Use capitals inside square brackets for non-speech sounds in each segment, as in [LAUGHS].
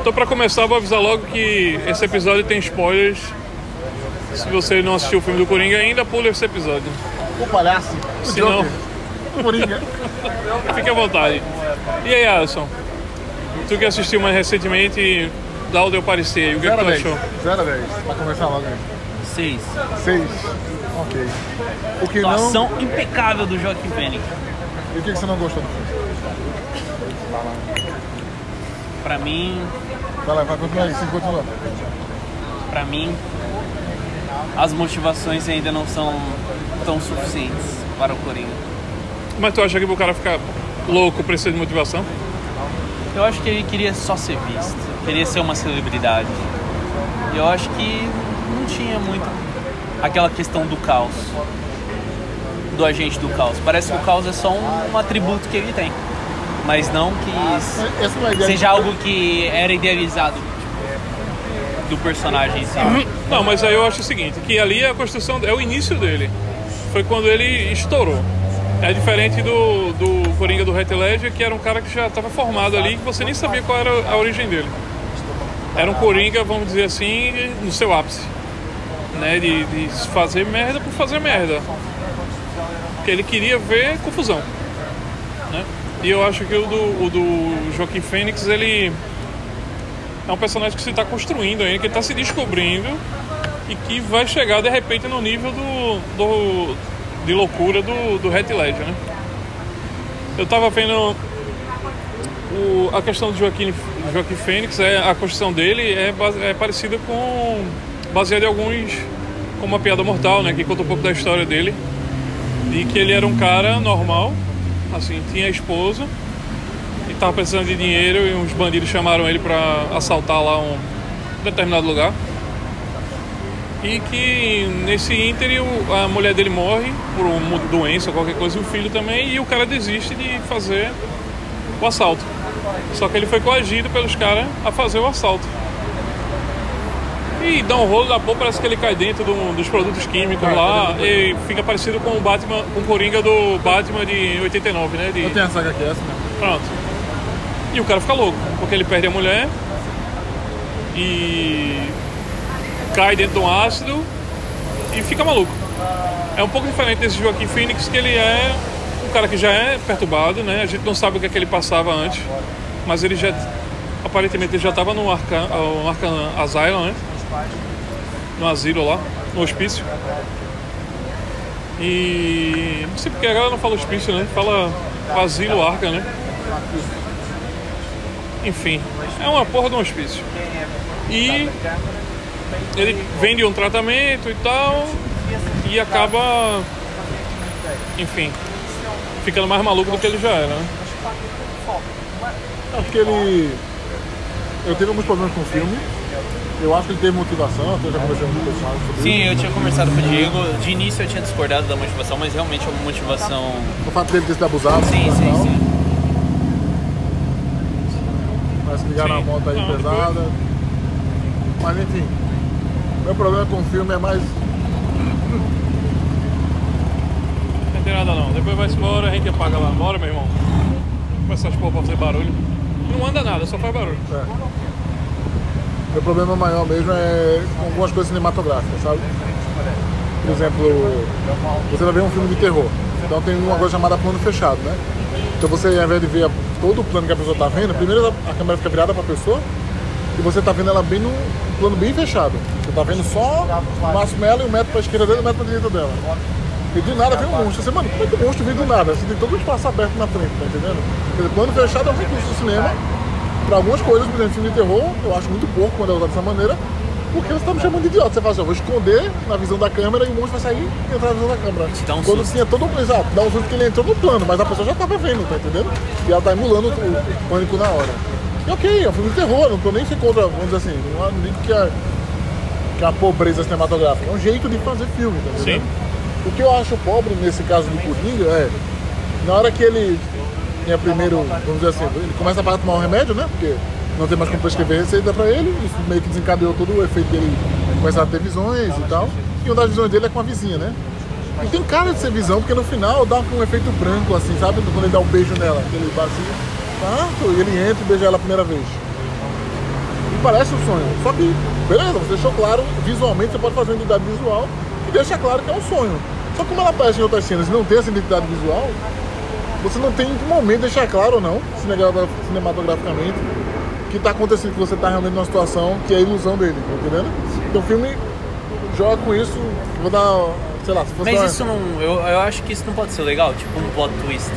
Então, pra começar, vou avisar logo que esse episódio tem spoilers. Se você não assistiu o filme do Coringa ainda, pula esse episódio. O palhaço. O Se não. O Coringa. [LAUGHS] fique à vontade. E aí, Alisson? Tu que assistiu mais recentemente, dá o teu parecer aí. O que, é que 0 a tu 10. achou? 0 a 10. Pra começar logo aí. Seis. 6. Ok. O que não... Atuação impecável do Joaquim Phoenix. E o que que você não gostou do filme? [LAUGHS] Pra mim, Vai lá, vai continuar aí, sim, continua. pra mim, as motivações ainda não são tão suficientes para o Coringa. Mas tu acha que o cara ficar louco precisa de motivação? Eu acho que ele queria só ser visto, queria ser uma celebridade. E eu acho que não tinha muito aquela questão do caos, do agente do caos. Parece que o caos é só um, um atributo que ele tem, mas não que não é seja algo que era idealizado do personagem em si. Não, mas aí eu acho o seguinte, que ali é a construção, é o início dele. Foi quando ele estourou. É diferente do, do Coringa do Heath Ledger, que era um cara que já estava formado ali, que você nem sabia qual era a origem dele. Era um Coringa, vamos dizer assim, no seu ápice. Né? De, de fazer merda por fazer merda. Porque ele queria ver confusão. E eu acho que o do, o do Joaquim Fênix, ele é um personagem que se está construindo ainda, que está se descobrindo e que vai chegar de repente no nível do, do de loucura do, do Heath Ledger, né? Eu tava vendo o, a questão do Joaquim, Joaquim Fênix, é, a construção dele é, base- é parecida com baseada em alguns como uma piada mortal, né? Que conta um pouco da história dele e que ele era um cara normal, assim, tinha esposa e tava precisando de dinheiro e uns bandidos chamaram ele para assaltar lá um determinado lugar. E que nesse ínter a mulher dele morre por uma doença qualquer coisa e o filho também e o cara desiste de fazer o assalto. Só que ele foi coagido pelos caras a fazer o assalto. E dá um rolo da porra, parece que ele cai dentro do- dos produtos químicos lá e fica parecido com o Batman, com o Coringa do Batman de 89, né? De, Eu tenho a saga aqui, essa mesmo. Pronto. E o cara fica louco, porque ele perde a mulher e cai dentro de um ácido e fica maluco. É um pouco diferente desse Joaquim Phoenix, que ele é um cara que já é perturbado, né? A gente não sabe o que é que ele passava antes, mas ele já aparentemente ele já estava no Arcan Asylum, né? No asilo lá, no hospício. E não sei porque a galera não fala hospício, né? Fala asilo Arca, né? Enfim, é uma porra de um hospício. E ele vem de um tratamento e tal, e acaba, enfim, ficando mais maluco do que ele já era, né? Acho que ele. Eu tive alguns problemas com o filme. Eu acho que ele teve motivação, até já conversei com o personagem sobre Sim, isso. eu tinha conversado com o Diego. De início eu tinha discordado da motivação, mas realmente é uma motivação. O fato dele ter sido abusado. Sim, e sim, tal. sim. Mas que ligaram a Sim. moto aí Não, pesada. Mas enfim. Meu problema com o filme é mais. Não tem nada não. Depois vai embora, a gente apaga lá. Bora, meu irmão. Com essas porra pra fazer barulho. Não anda nada, só faz barulho. É. Meu problema maior mesmo é com algumas coisas cinematográficas, sabe? Por exemplo, você vai ver um filme de terror. Então tem uma coisa chamada plano fechado, né? Então você, ao invés de ver todo o plano que a pessoa está vendo, primeiro a câmera fica virada para a pessoa e você está vendo ela bem num plano bem fechado. Você está vendo só o máximo ela e um metro para a esquerda dela e um metro para a direita dela. E do nada vem um monstro. Você, mano, como é que o monstro vem do nada? Você tem todo o espaço aberto na frente, tá entendendo? Dizer, plano fechado é um recurso do cinema para algumas coisas, por exemplo, filme de terror, eu acho muito pouco quando é usado dessa maneira, porque você tá me chamando de idiota. Você fala assim, eu vou esconder na visão da câmera e o monstro vai sair e entrar na visão da câmera. dá um quando susto. tinha todo um. Exato, dá um susto que ele entrou no plano, mas a pessoa já tava vendo, tá entendendo? E ela tá emulando o, pânico na hora. E ok, é um filme de terror, não tô nem se contra, vamos dizer assim, não digo que é, que a pobreza cinematográfica, é um jeito de fazer filme, tá entendendo? O que eu acho pobre nesse caso do Coringa é, na hora que ele tinha primeiro, vamos dizer assim, ele começa a tomar um remédio, né? Porque não tem mais como prescrever receita pra ele, isso meio que desencadeou todo o efeito dele começar a ter visões e tal. E uma das visões dele é com a vizinha, né? E tem cara de ser visão, porque no final dá um efeito branco, assim, sabe? Quando ele dá um beijo nela, aquele vazio, tá? E ele entra e beija ela a primeira vez. parece um sonho. Só que, beleza, você deixou claro, visualmente você pode fazer uma identidade visual e deixa claro que é um sonho. Só que como ela aparece em outras cenas e não tem essa identidade visual, você não tem em que momento deixar claro ou não, cinematograficamente, que tá acontecendo, que você tá realmente numa situação que é a ilusão dele, tá entendendo? Então o filme joga com isso, vou dar, sei lá, se fosse Mas uma- isso não. Eu, eu acho que isso não pode ser legal, tipo um plot twist.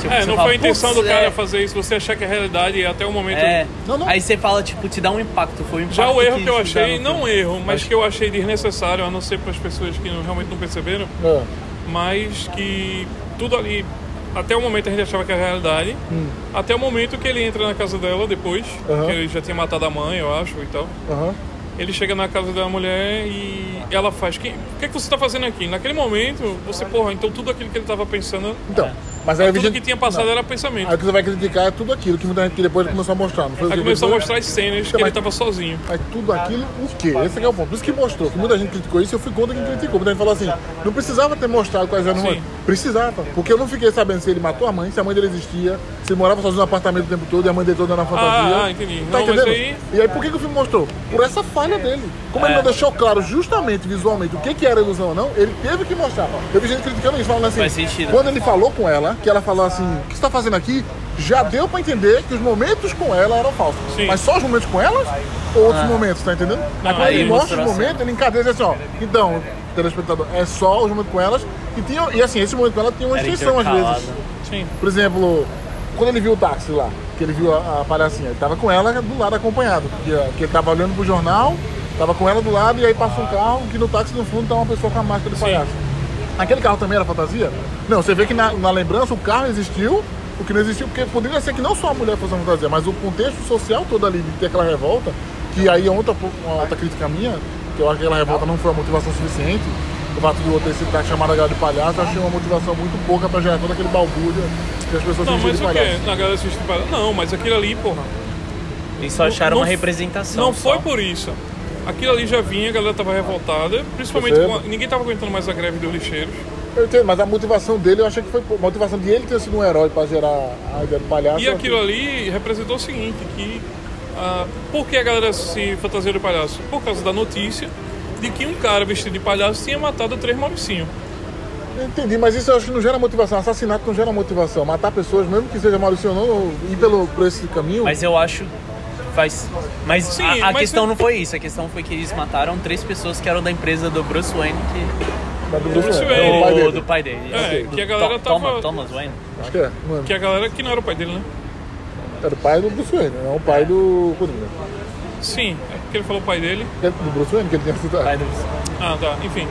Tipo, É, não fala, foi a intenção "Putz, do cara é, fazer isso, você achar que é realidade e até o momento. É. Não, não. Aí você fala, tipo, te dá um impacto. Foi o impacto Já o erro que eu te dá achei, não filme. erro, mas que eu achei desnecessário, a não ser para as pessoas que não- realmente não perceberam, É. mas que tudo ali, até o momento a gente achava que era realidade, até o momento que ele entra na casa dela depois, que ele já tinha matado a mãe, eu acho, e tal. Aham. Ele chega na casa da mulher e ela faz: "Que- O que, é que você tá fazendo aqui? Naquele momento, você, porra, então tudo aquilo que ele tava pensando, Então, mas aí a tudo gente- que tinha passado não. era pensamento. Aí o que você vai criticar é tudo aquilo que muita gente que depois começou a mostrar. Não foi Aí começou a mostrar as cenas que ele mas- tava sozinho. Mas tudo aquilo, o quê? Esse que é o ponto. Por isso que mostrou, que muita gente criticou isso, eu fui contra quem criticou. Muita gente falou assim, não precisava ter mostrado quais eram os Precisava. Porque eu não fiquei sabendo se ele matou a mãe, se a mãe dele existia, se ele morava sozinho no apartamento o tempo todo e a mãe dele toda na fantasia. ah, entendi. Tá Não, entendendo? aí- E aí por que, que o filme mostrou? Por essa falha dele. Como ele É. não deixou claro justamente, visualmente, o que, que era ilusão ou não, ele teve que mostrar. Eu vi gente criticando isso, falando assim. Faz sentido. Quando ele falou com ela, que ela falou assim, o que você tá fazendo aqui? Já deu pra entender que os momentos com ela eram falsos. Sim. Mas só os momentos com elas? Ou outros momentos, tá entendendo? Aí quando aí ele mostra os momentos, ele encadeia e diz assim, ó, então, telespectador, é só os momentos com elas. E, tinha, e assim, esse momento com ela tinha uma extensão às vezes. Sim. Por exemplo, quando ele viu o táxi lá, que ele viu a, a palhacinha, ele tava com ela do lado acompanhado. Que, que ele tava olhando pro jornal, tava com ela do lado e aí passa um carro que no táxi no fundo tá uma pessoa com a máscara de palhaço. Aquele carro também era fantasia? Não, você vê que na, na lembrança o carro existiu, o que não existiu, porque poderia ser que não só a mulher fosse uma fantasia, mas o contexto social todo ali de ter aquela revolta, que aí é outra, uma outra crítica minha, que eu acho que aquela revolta não foi uma motivação suficiente. O fato do outro ter sido chamado a galera de palhaço, eu achei uma motivação muito pouca pra gerar todo aquele balbúrdio que as pessoas Não, se mas de o palhaço. Na galera assiste para. Não, mas aquilo ali, porra. Eles só acharam Não- uma representação. Não só. foi por isso. Aquilo ali já vinha, a galera tava revoltada, principalmente com a- ninguém tava aguentando mais a greve dos lixeiros. Eu entendo, mas a motivação dele eu achei que foi. A motivação de ele ter sido um herói pra gerar a ideia do palhaço. E aquilo ali representou o seguinte, que ah, por que a galera se fantasia de palhaço? Por causa da notícia de que um cara vestido de palhaço tinha matado três mauricinhos. Eu entendi, mas isso eu acho que não gera motivação. Assassinato não gera motivação. Matar pessoas, mesmo que seja Maurício ou não, ir pelo, por esse caminho. Mas eu acho faz. Mas Sim, a, a mas questão eu- não foi isso. A questão foi que eles mataram três pessoas que eram da empresa do Bruce Wayne, que, do Bruce Bruce Wayne, é o pai do, dele. do pai dele. É, Do que a galera tava- Thomas, Thomas Wayne. Acho que é, mano. Que a galera que não era o pai dele, né? Era o pai do Bruce Wayne, não o pai do Coringa. Sim, é porque ele falou pai dele. É Do Bruce Wayne que ele tinha citado. Pai do... Ah, tá, enfim.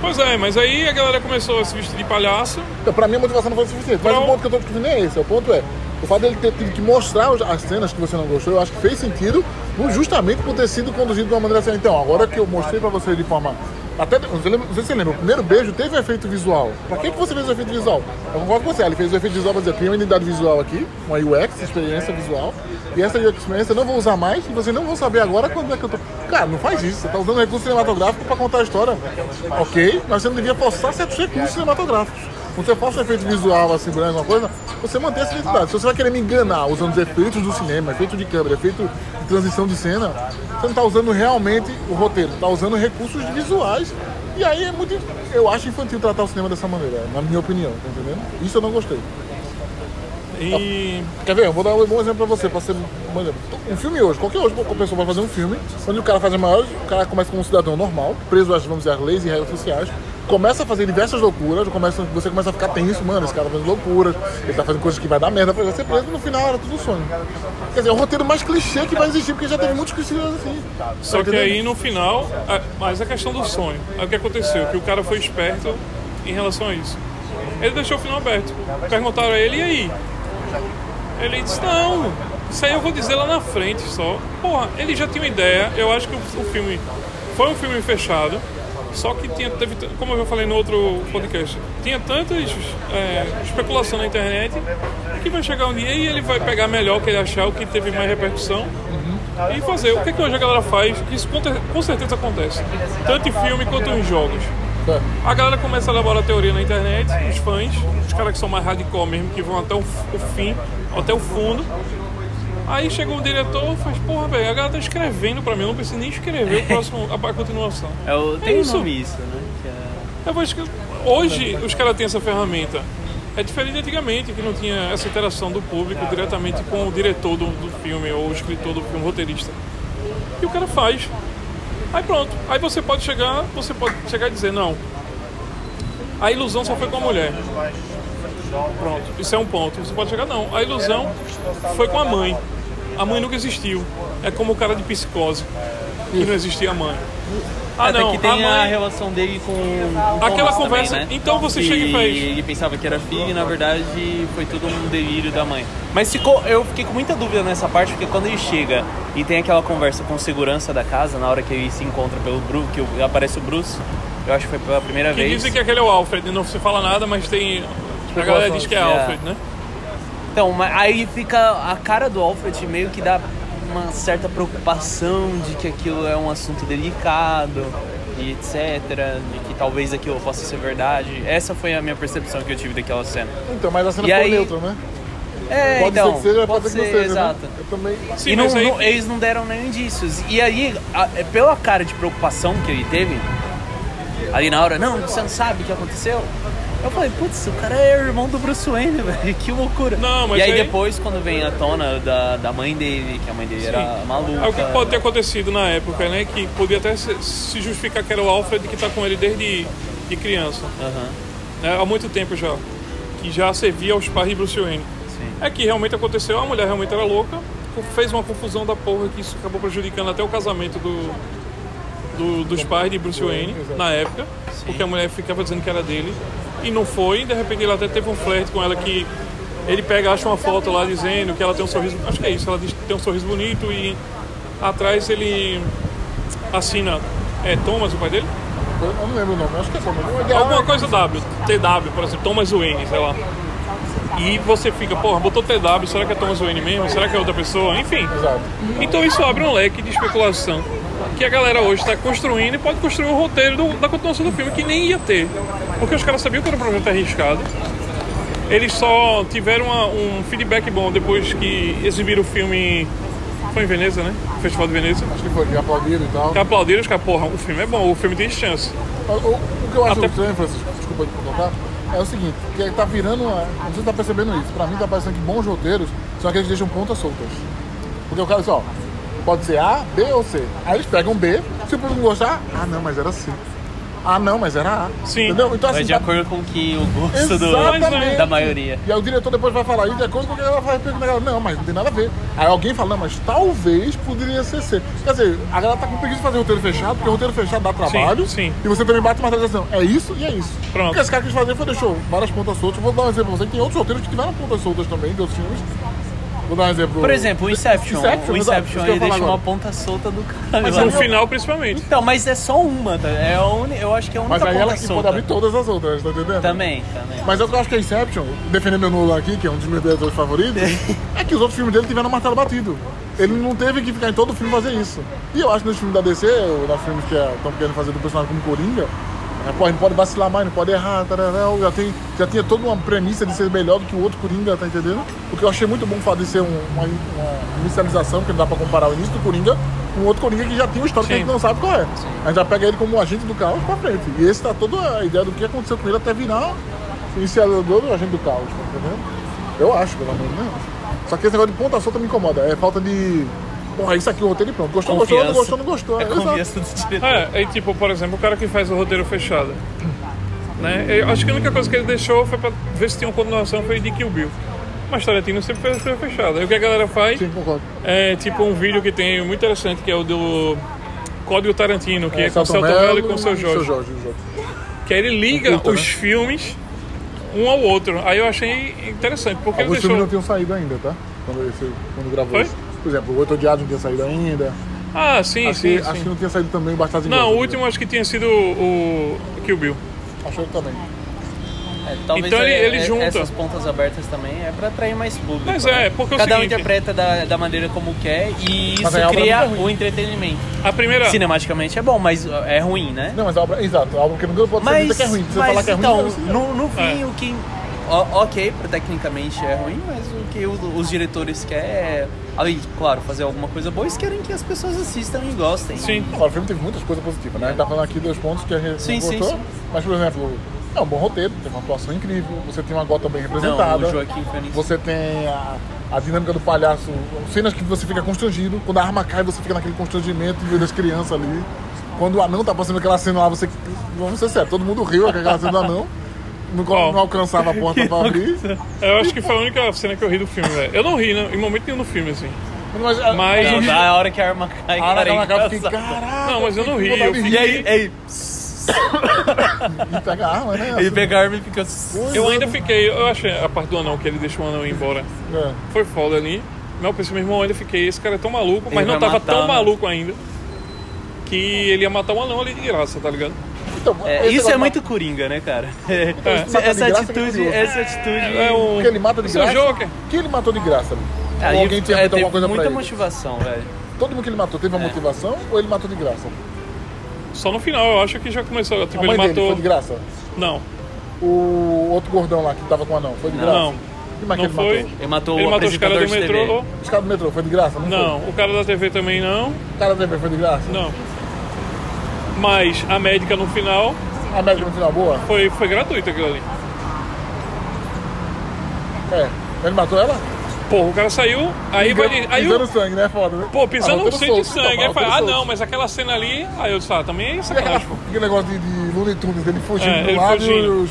pois é, mas aí a galera começou a se vestir de palhaço. Então, pra mim a motivação não foi suficiente. Mas o ponto que eu tô discutindo é esse. O ponto é, o fato dele ter tido que mostrar os- as cenas que você não gostou, eu acho que fez sentido justamente por ter sido conduzido de uma maneira assim. Então, agora que eu mostrei pra você de forma. Até, não sei, se você lembra, o primeiro beijo teve um efeito visual. Pra que, que você fez o efeito visual? Eu concordo com você, ele fez o efeito visual pra dizer, tem uma identidade visual aqui, uma UX, experiência visual, e essa UX experiência eu não vou usar mais e vocês não vão saber agora quando é que eu tô. Cara, não faz isso, você tá usando recurso cinematográfico pra contar a história. Ok, mas você não devia forçar certos recursos cinematográficos. Quando você força um efeito visual, assim, por alguma coisa, você mantém essa identidade. Se você vai querer me enganar usando os efeitos do cinema, efeito de câmera, efeito de transição de cena, você não está usando realmente o roteiro, está usando recursos visuais. E aí é muito. Eu acho infantil tratar o cinema dessa maneira, na minha opinião, tá entendendo? Isso eu não gostei. E. Quer ver? Eu vou dar um bom exemplo pra você, pra ser um exemplo. Um filme hoje, qualquer hoje, qualquer pessoa vai fazer um filme, onde o cara faz a maior, o cara começa como um cidadão normal, preso às, vamos dizer, às leis e regras sociais, começa a fazer diversas loucuras, começa, você começa a ficar tenso, mano, esse cara tá fazendo loucuras, ele tá fazendo coisas que vai dar merda pra ele ser preso, no final era tudo sonho. Quer dizer, é o roteiro mais clichê que vai existir, porque já teve muitos clichês assim. Só Tá que entendendo? aí no final. é, Mas a questão do sonho. Aí o que aconteceu? Que o cara foi esperto em relação a isso. Ele deixou o final aberto. Perguntaram a ele, e aí? Ele disse, não, isso aí eu vou dizer lá na frente só. Porra, ele já tinha uma ideia. Eu acho que o, filme foi um filme fechado. Só que tinha, teve, como eu já falei no outro podcast, tinha tantas é, especulação na internet que vai chegar um dia e ele vai pegar melhor que ele achar, o que teve mais repercussão e fazer. O que, é que hoje a galera faz? Isso com certeza acontece. Tanto em filme quanto em jogos. É. A galera começa a elaborar teoria na internet, os fãs, os caras que são mais hardcore mesmo, que vão até o, o fim, até o fundo. Aí chegou o diretor e faz, porra, velho, a galera tá escrevendo pra mim, eu não preciso nem escrever o [LAUGHS] próximo, a, a continuação. É o, tem um isso. isso, né? Que é- Eu vou escrever- Hoje os caras têm essa ferramenta. É diferente de antigamente, que não tinha essa interação do público diretamente com o diretor do, do filme ou o escritor do filme, o roteirista. E o cara faz. Aí pronto. Aí você pode chegar, você pode chegar e dizer, não. A ilusão só foi com a mulher. Pronto, isso é um ponto. Você pode chegar, não. A ilusão foi com a mãe. A mãe nunca existiu. É como o cara de psicose, que não existia a mãe. Ah, Até não, que tem a a, mãe. relação dele com o Aquela conversa- também, né? então você Que chega e faz. Ele pensava que era filho e na verdade foi tudo um delírio da mãe. Mas ficou, eu fiquei com muita dúvida nessa parte porque quando ele chega e tem aquela conversa com segurança da casa na hora que ele se encontra pelo Bruce, que aparece o Bruce, eu acho que foi pela primeira Que vez. dizem que aquele é o Alfred, não se fala nada, mas tem. A galera diz que é É. Alfred, né? Então, mas aí fica a cara do Alfred meio que dá uma certa preocupação de que aquilo é um assunto delicado e etc, de que talvez aquilo possa ser verdade. Essa foi a minha percepção que eu tive daquela cena. Então, mas a cena E foi aí- neutra, né? É, Pode então, ser que seja, pode, ser que não seja. exato. Né? Eu também. Sim, e não, aí. não- eles não deram nem indícios. E aí, a- é, pela cara de preocupação que ele teve, ali na hora, não, você não sabe o que aconteceu? Eu falei, putz, o cara é irmão do Bruce Wayne, [LAUGHS] velho, que loucura. Não, mas e aí, aí- depois, quando vem a tona da, da mãe dele, que a mãe dele era maluca. É o que pode ter acontecido na época, né? Que podia até se, justificar que era o Alfred que tá com ele desde de criança, Aham, né? Há muito tempo já. Que já servia aos pais de Bruce Wayne. sim. É que realmente aconteceu, a mulher realmente era louca, fez uma confusão da porra que isso acabou prejudicando até o casamento do, do- dos pais de Bruce Wayne na época, porque a mulher ficava dizendo que era dele e não foi, de repente ele até teve um flerte com ela que ele pega, acha uma foto lá dizendo que ela tem um sorriso, acho que é isso, ela diz que tem um sorriso bonito e atrás ele assina, é Thomas o pai dele? Eu não lembro o nome, acho que é o nome. Alguma coisa W, TW, por exemplo, Thomas Wayne, sei lá. E você fica, porra, botou TW, será que é Thomas Wayne mesmo? Será que é outra pessoa? Enfim. Exato. Então isso abre um leque de especulação que a galera hoje está construindo e pode construir um roteiro do- da continuação do filme que nem ia ter. Porque os caras sabiam que era um projeto arriscado. Eles só tiveram uma- um feedback bom depois que exibiram o filme. Foi em Veneza, né? Festival de Veneza. Acho que foi, que aplaudiram e tal. Que aplaudiram os caras, porra, o filme é bom, o filme tem chance. O, o- o que eu acho Até- estranho, Francisco, desculpa te contar, é o seguinte, que tá virando, uma, não sei se tá percebendo isso, pra mim tá parecendo que bons roteiros são aqueles que deixam pontas soltas. Porque o cara diz, ó, pode ser A, B ou C. Aí eles pegam B, se o público não gostar, ah não, mas era C. Ah não, mas era A. Sim. Entendeu? Então Vai assim, de tá- acordo com que o gosto do, da maioria. E aí o diretor depois vai falar, e de acordo com o que ela vai perguntar, não, mas não tem nada a ver. Aí alguém fala, não, mas talvez poderia ser C. Quer dizer, a galera tá com preguiça de fazer roteiro fechado, porque o roteiro fechado dá trabalho. sim. E você também bate uma tradição. É isso e é isso. Pronto. O que esse cara quis fazer foi deixou várias pontas soltas. Vou dar um exemplo pra você, que tem outros roteiros que tiveram pontas soltas também, de outros filmes. Vou dar um exemplo. Por exemplo, o Inception. Inception, o Inception ele deixa uma agora. ponta solta do caralho. Mas no final, principalmente. Então, mas é só uma, tá? É a uni... Eu acho que é a única Mas aí ela que pode abrir todas as outras, tá entendendo? Também, também. Mas eu acho que a Inception, defendendo meu Nolan aqui, que é um dos meus diretores favoritos, [LAUGHS] é que os outros filmes dele tiveram martelo batido. Ele não teve que ficar em todo filme fazer isso. E eu acho que nos filmes da DC, ou nos filmes que estão querendo fazer do personagem como Coringa, pô, não pode vacilar mais, não pode errar, já, tem, já tinha toda uma premissa de ser melhor do que o outro Coringa, tá entendendo? Porque eu achei muito bom de ser um- uma, uma inicialização, que não dá pra comparar o início do Coringa com outro Coringa que já tinha uma história que a gente Sim. não sabe qual é. A gente já pega ele como um agente do caos pra frente. E esse tá toda a ideia do que aconteceu com ele até virar iniciador do agente do caos, tá entendendo? Eu acho, pelo menos, né? Só que esse negócio de ponta solta me incomoda. É falta de. Porra, isso aqui o roteiro e pronto. Gostou, gostou, não gostou, não gostou. É Exato. confiança do diretor. É, aí tipo, por exemplo, o cara que faz o roteiro fechado. Né? Eu acho que a única coisa que ele deixou foi pra ver se tinha uma continuação foi de Kill Bill. Mas Tarantino sempre fez roteiro fechado. Aí o que a galera faz Sim, concordo. é tipo um vídeo que tem muito interessante, que é o do Código Tarantino, que é, com o Celton Mello e com o e seu Jorge. Jorge, exato. Que aí ele liga Curta, os né? filmes um ao outro. Aí eu achei interessante, porque ele Alguns filmes não deixou. tinham saído ainda, tá? Quando, esse, quando gravou Foi? isso. Por exemplo, o Oito Odiados não tinha saído ainda. Ah, sim, Acho, sim, que, sim. acho que não tinha saído também o Bastardos Não, o último acho que tinha sido o o Kill Bill. Acho que também. É, talvez Então ele- é- ele é- junta. essas pontas abertas também é pra atrair mais público. Mas né? é, porque é o Cada um seguinte- interpreta da, da maneira como quer e isso cria é o entretenimento. A primeira. Cinematicamente é bom, mas é ruim, né? Não, mas a obra. Exato, a obra que não pode ser Mas, dita que é ruim. Você mas falar que é então, ruim, é no, no fim, É. o que o- ok, tecnicamente é ruim, mas o que o- os diretores querem é, além de, claro, fazer alguma coisa boa, eles querem que as pessoas assistam e gostem. Sim. Agora, o filme teve muitas coisas positivas, né? A gente tá falando aqui dois pontos que a gente Sim, não sim, sim. mas, por exemplo, é um bom roteiro, tem uma atuação incrível, você tem uma gota bem Não, representada, o Joaquim Phoenix. você tem a, a dinâmica do palhaço, cenas que você fica constrangido, quando a arma cai, você fica naquele constrangimento de ver as crianças ali. Quando o anão tá passando aquela cena lá, você. Vamos ser sério, todo mundo riu com aquela cena do anão. Não, Qual? não alcançava a [LAUGHS] porta pra abrir. Eu acho que foi a única cena que eu ri do filme, velho. Eu não ri, né, em momento nenhum no filme, assim. Mas, Mas- Não, da hora que a arma cai, a hora cara, que é ela cai, eu fiquei, caraca. Não, mas eu não ri, fiquei eu de E aí, [LAUGHS] aí E pega a arma, né? [LAUGHS] ele pega a arma e fica... Eu ainda fiquei, eu achei a parte do anão, que ele deixou o anão ir embora. É. Foi foda ali. Mas eu pensei, meu irmão, eu ainda fiquei, esse cara é tão maluco, mas Ele não vai tava matar, tão né? maluco ainda. Que ele ia matar o anão ali de graça, tá ligado? Então, É, isso é negócio- muito coringa, né, cara? É. Essa, é atitude, essa atitude... É um. Porque ele mata de é o graça. Joker. que ele matou de graça ali? Ah, ou alguém tinha é, alguma coisa muita pra ele? motivação, velho. Todo mundo que ele matou teve uma motivação ou ele matou de graça? Só no final, eu acho que já começou. Tipo, a ele mãe dele matou. foi de graça? Não, O outro gordão lá que tava com o anão foi de graça? não. Que mais Não que ele foi. matou? Ele matou Ele o matou os caras do metrô. Os caras do metrô foi de graça? Não, Não, o cara da TV também não. O cara da TV foi de graça? Não. Mas a médica no final A médica no final boa? foi, foi gratuita aquilo ali. É. Ele matou ela? Pô, o cara saiu, aí vai. Pisando- Aí Pisando o. sangue, né? Foda, né? Pô, pisando Ah, um roteiro cheio de sangue. Aí Não, fala, ah roteiro não, mas aquela cena ali. Aí eu disse, ah, também é E sacanagem. [LAUGHS] aquele negócio de, de Looney Tunes, dele fugindo É, do ele lado e fugindo. os...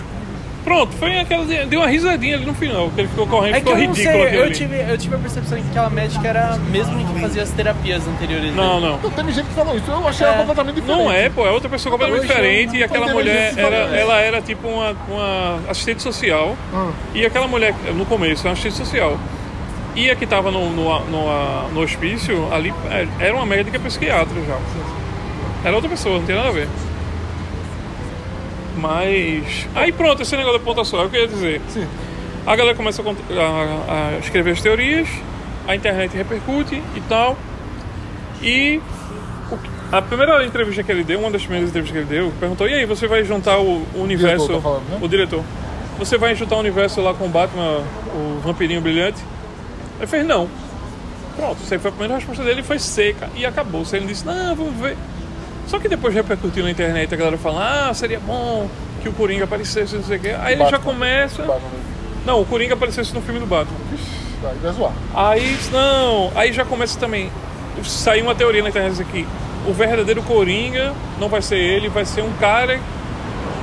Pronto, foi aquela. Deu uma risadinha ali no final, que ele ficou correndo, É que ficou eu não ridículo sei, eu ali. tive, eu tive a percepção que aquela médica era a mesma que fazia as terapias anteriores. Não, dele. não. Então, teve gente que falou isso, eu achei É. ela completamente diferente. Não é, pô, é outra pessoa completamente eu diferente e aquela não mulher, era, ela era tipo uma, uma assistente social Hum. e aquela mulher, no começo, era uma assistente social. E a que tava no, no, no, no hospício, ali, é, era uma médica psiquiatra já. Era outra pessoa, não tem nada a ver. Mas. Aí pronto, esse negócio da pontuação, é o que eu ia dizer. Sim. A galera começa a, a- a escrever as teorias, a internet repercute e tal. E a primeira entrevista que ele deu, uma das primeiras entrevistas que ele deu, perguntou: e aí, você vai juntar o, o universo. tá falando, né? O diretor. Você vai juntar o universo lá com o Batman, o vampirinho brilhante? Ele fez: não. Pronto, isso aí foi a primeira resposta dele, foi seca e acabou. Ele disse: não, vamos ver. Só que depois repercutiu na internet, a galera fala: ah, seria bom que o Coringa aparecesse, não sei o quê. Aí ele já Batman. começa. Batman. Não, o Coringa aparecesse no filme do Batman. Vai, vai zoar. Aí, não, aí já começa também. Saiu uma teoria na internet aqui. O verdadeiro Coringa não vai ser ele, vai ser um cara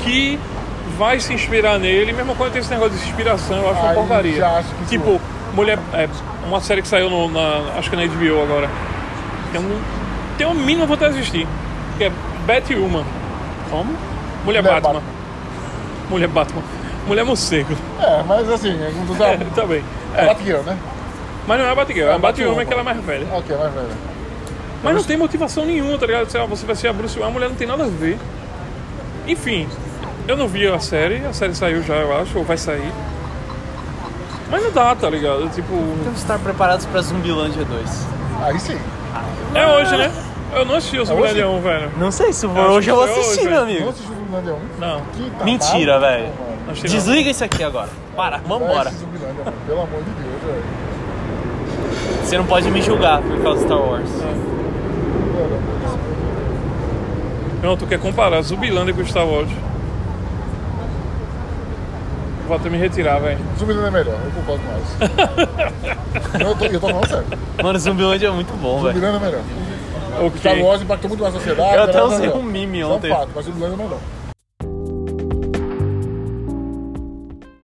que vai se inspirar nele. Mesmo quando tem esse negócio de inspiração, eu acho uma Aí porcaria. já acho que tipo, mulher. É, uma série que saiu no, na. Acho que na HBO agora. Tem um. Tem uma mínima vontade de assistir. Que é Batwoman. Como? Mulher, Mulher Batman. Batman. Mulher Batman. Mulher morcego. É, mas assim, é como tu [LAUGHS] É, sabe. tá bem. É. É. Batgirl, né? Mas não é a Batgirl, é a Batwoman. Batwoman que ela é mais velha. Ok, mais velha. Mas não tem motivação nenhuma, tá ligado? Sei lá, Você vai ser a Bruce Wayne, a mulher não tem nada a ver. Enfim, eu não vi a série, a série saiu já, eu acho, ou vai sair. Mas não dá, tá ligado? Tipo, Temos que estar preparados pra Zumbilândia 2. Aí sim. é hoje, né? Eu não assisti o hoje? Zumbilândia 1, velho. Não sei, se for acho hoje eu vou foi assistir, hoje, meu velho. Não amigo. assistiu o Zumbilândia 1? Não, Que tá Mentira, maluco, velho. não não. Desliga isso aqui agora. Para, vambora. Pelo amor de Deus, velho. Você não pode me julgar por causa de Star Wars. Não, tu quer comparar Zumbilândia com Star Wars. Vou até me retirar, velho. Zumbilândia é melhor, eu concordo mais. [LAUGHS] eu, tô, eu tô falando sério. Mano, Zumbilândia é muito bom, velho. Zumbilândia é melhor. Ok. Star Wars impactou muito mais a sociedade. Eu até usei um meme Isso é ontem. fato, mas é melhor.